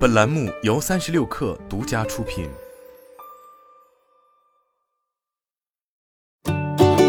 本栏目由三十六氪独家出品。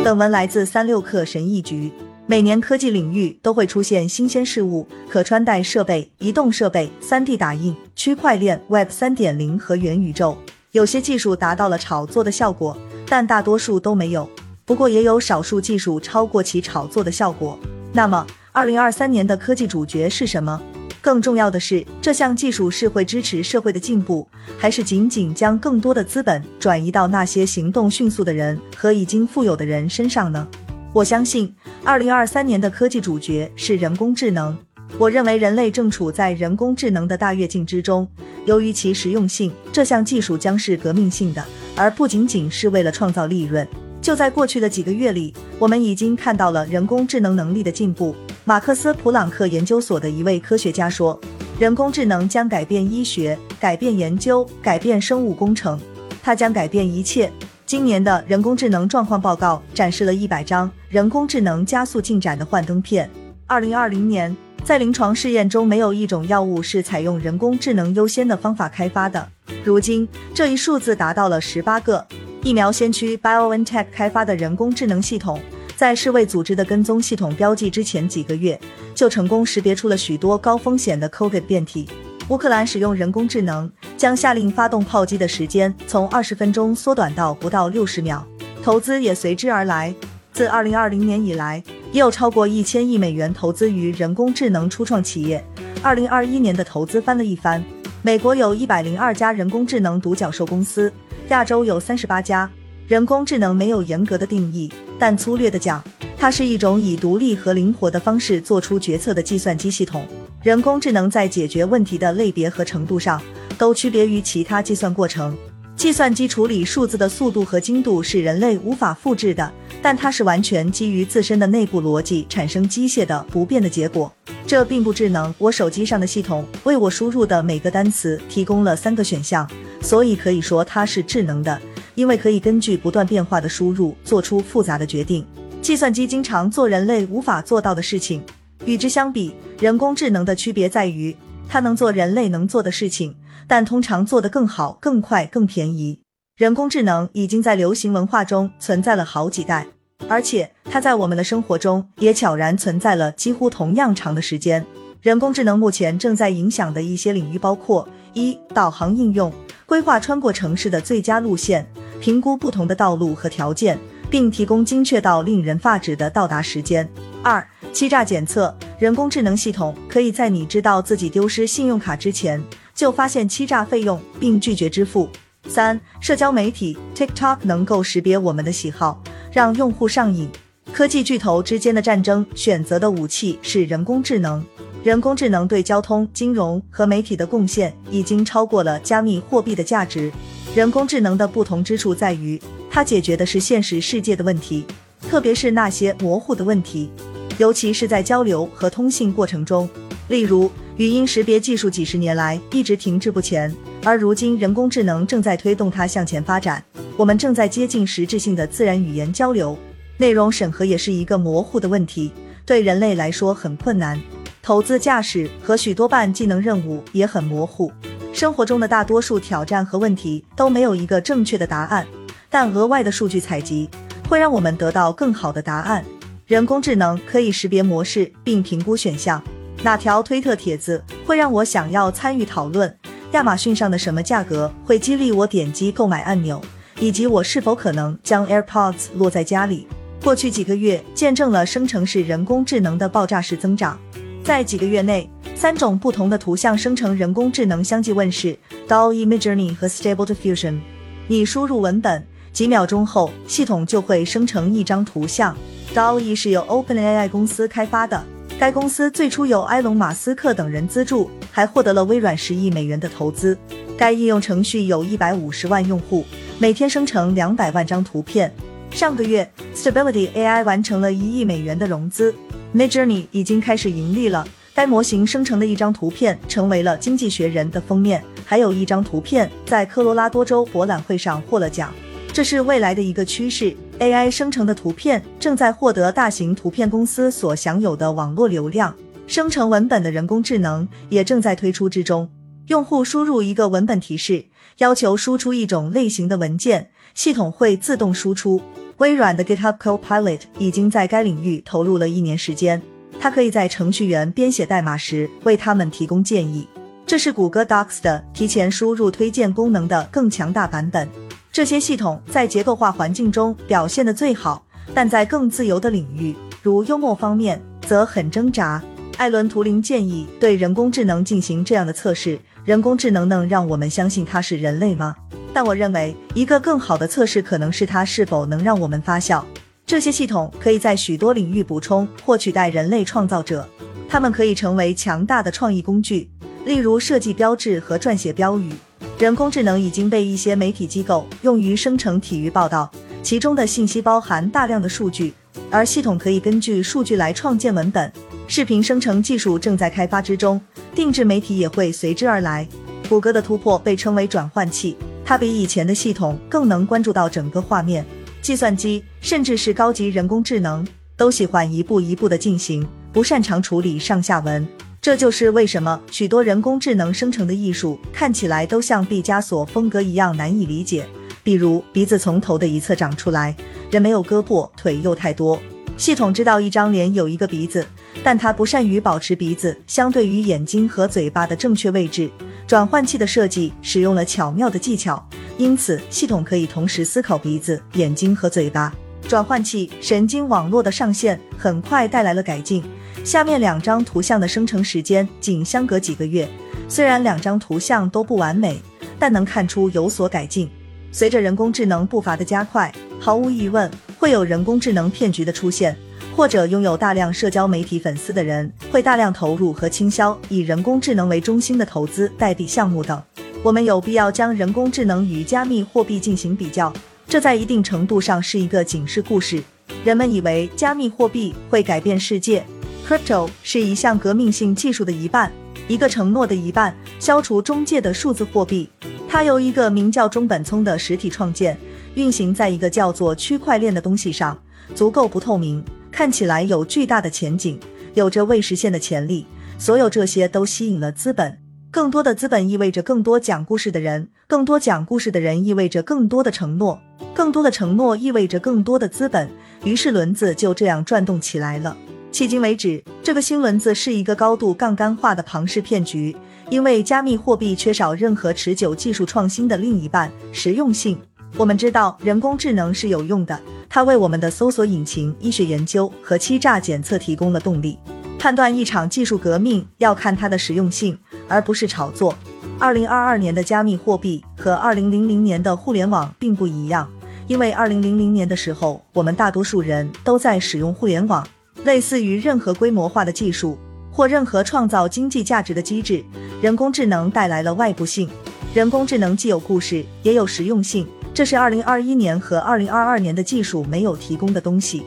本文来自三六氪神译局。每年科技领域都会出现新鲜事物，可穿戴设备、移动设备、3D 打印、区块链、Web 3.0和元宇宙。有些技术达到了炒作的效果，但大多数都没有。不过也有少数技术超过其炒作的效果。那么，二零二三年的科技主角是什么？更重要的是，这项技术是会支持社会的进步，还是仅仅将更多的资本转移到那些行动迅速的人和已经富有的人身上呢？我相信，二零二三年的科技主角是人工智能。我认为人类正处在人工智能的大跃进之中，由于其实用性，这项技术将是革命性的，而不仅仅是为了创造利润。就在过去的几个月里，我们已经看到了人工智能能力的进步。马克思普朗克研究所的一位科学家说：“人工智能将改变医学，改变研究，改变生物工程，它将改变一切。”今年的人工智能状况报告展示了一百张人工智能加速进展的幻灯片。二零二零年，在临床试验中，没有一种药物是采用人工智能优先的方法开发的。如今，这一数字达到了十八个。疫苗先驱 BioNTech 开发的人工智能系统，在世卫组织的跟踪系统标记之前几个月，就成功识别出了许多高风险的 COVID 变体。乌克兰使用人工智能，将下令发动炮击的时间从二十分钟缩短到不到六十秒，投资也随之而来。自二零二零年以来，已有超过一千亿美元投资于人工智能初创企业。二零二一年的投资翻了一番。美国有一百零二家人工智能独角兽公司。亚洲有三十八家。人工智能没有严格的定义，但粗略的讲，它是一种以独立和灵活的方式做出决策的计算机系统。人工智能在解决问题的类别和程度上，都区别于其他计算过程。计算机处理数字的速度和精度是人类无法复制的，但它是完全基于自身的内部逻辑产生机械的不变的结果。这并不智能。我手机上的系统为我输入的每个单词提供了三个选项。所以可以说它是智能的，因为可以根据不断变化的输入做出复杂的决定。计算机经常做人类无法做到的事情。与之相比，人工智能的区别在于，它能做人类能做的事情，但通常做得更好、更快、更便宜。人工智能已经在流行文化中存在了好几代，而且它在我们的生活中也悄然存在了几乎同样长的时间。人工智能目前正在影响的一些领域包括：一、导航应用。规划穿过城市的最佳路线，评估不同的道路和条件，并提供精确到令人发指的到达时间。二、欺诈检测，人工智能系统可以在你知道自己丢失信用卡之前，就发现欺诈费用并拒绝支付。三、社交媒体，TikTok 能够识别我们的喜好，让用户上瘾。科技巨头之间的战争，选择的武器是人工智能。人工智能对交通、金融和媒体的贡献已经超过了加密货币的价值。人工智能的不同之处在于，它解决的是现实世界的问题，特别是那些模糊的问题，尤其是在交流和通信过程中。例如，语音识别技术几十年来一直停滞不前，而如今人工智能正在推动它向前发展。我们正在接近实质性的自然语言交流。内容审核也是一个模糊的问题，对人类来说很困难。投资驾驶和许多半技能任务也很模糊，生活中的大多数挑战和问题都没有一个正确的答案，但额外的数据采集会让我们得到更好的答案。人工智能可以识别模式并评估选项。哪条推特帖子会让我想要参与讨论？亚马逊上的什么价格会激励我点击购买按钮？以及我是否可能将 AirPods 落在家里？过去几个月见证了生成式人工智能的爆炸式增长。在几个月内，三种不同的图像生成人工智能相继问世：DALL-E、Midjourney 和 Stable Diffusion。你输入文本，几秒钟后，系统就会生成一张图像。DALL-E 是由 OpenAI 公司开发的，该公司最初由埃隆·马斯克等人资助，还获得了微软十亿美元的投资。该应用程序有一百五十万用户，每天生成两百万张图片。上个月，Stability AI 完成了一亿美元的融资。Midjourney 已经开始盈利了。该模型生成的一张图片成为了《经济学人》的封面，还有一张图片在科罗拉多州博览会上获了奖。这是未来的一个趋势。AI 生成的图片正在获得大型图片公司所享有的网络流量。生成文本的人工智能也正在推出之中。用户输入一个文本提示，要求输出一种类型的文件，系统会自动输出。微软的 GitHub Copilot 已经在该领域投入了一年时间，它可以在程序员编写代码时为他们提供建议。这是谷歌 Docs 的提前输入推荐功能的更强大版本。这些系统在结构化环境中表现得最好，但在更自由的领域，如幽默方面，则很挣扎。艾伦·图灵建议对人工智能进行这样的测试：人工智能能让我们相信它是人类吗？但我认为，一个更好的测试可能是它是否能让我们发笑。这些系统可以在许多领域补充或取代人类创造者，它们可以成为强大的创意工具。例如设计标志和撰写标语，人工智能已经被一些媒体机构用于生成体育报道，其中的信息包含大量的数据，而系统可以根据数据来创建文本。视频生成技术正在开发之中，定制媒体也会随之而来。谷歌的突破被称为转换器，它比以前的系统更能关注到整个画面。计算机甚至是高级人工智能都喜欢一步一步的进行，不擅长处理上下文。这就是为什么许多人工智能生成的艺术看起来都像毕加索风格一样难以理解。比如鼻子从头的一侧长出来，人没有胳膊腿又太多。系统知道一张脸有一个鼻子，但它不善于保持鼻子相对于眼睛和嘴巴的正确位置。转换器的设计使用了巧妙的技巧，因此系统可以同时思考鼻子、眼睛和嘴巴。转换器神经网络的上线很快带来了改进。下面两张图像的生成时间仅相隔几个月，虽然两张图像都不完美，但能看出有所改进。随着人工智能步伐的加快，毫无疑问会有人工智能骗局的出现，或者拥有大量社交媒体粉丝的人会大量投入和倾销以人工智能为中心的投资代币项目等。我们有必要将人工智能与加密货币进行比较，这在一定程度上是一个警示故事。人们以为加密货币会改变世界。Crypto 是一项革命性技术的一半，一个承诺的一半，消除中介的数字货币。它由一个名叫中本聪的实体创建，运行在一个叫做区块链的东西上，足够不透明，看起来有巨大的前景，有着未实现的潜力。所有这些都吸引了资本，更多的资本意味着更多讲故事的人，更多讲故事的人意味着更多的承诺，更多的承诺意味着更多的资本，于是轮子就这样转动起来了。迄今为止，这个新轮子是一个高度杠杆化的庞氏骗局，因为加密货币缺少任何持久技术创新的另一半——实用性。我们知道人工智能是有用的，它为我们的搜索引擎、医学研究和欺诈检测提供了动力。判断一场技术革命要看它的实用性，而不是炒作。二零二二年的加密货币和二零零零年的互联网并不一样，因为二零零零年的时候，我们大多数人都在使用互联网。类似于任何规模化的技术或任何创造经济价值的机制，人工智能带来了外部性。人工智能既有故事，也有实用性，这是2021年和2022年的技术没有提供的东西。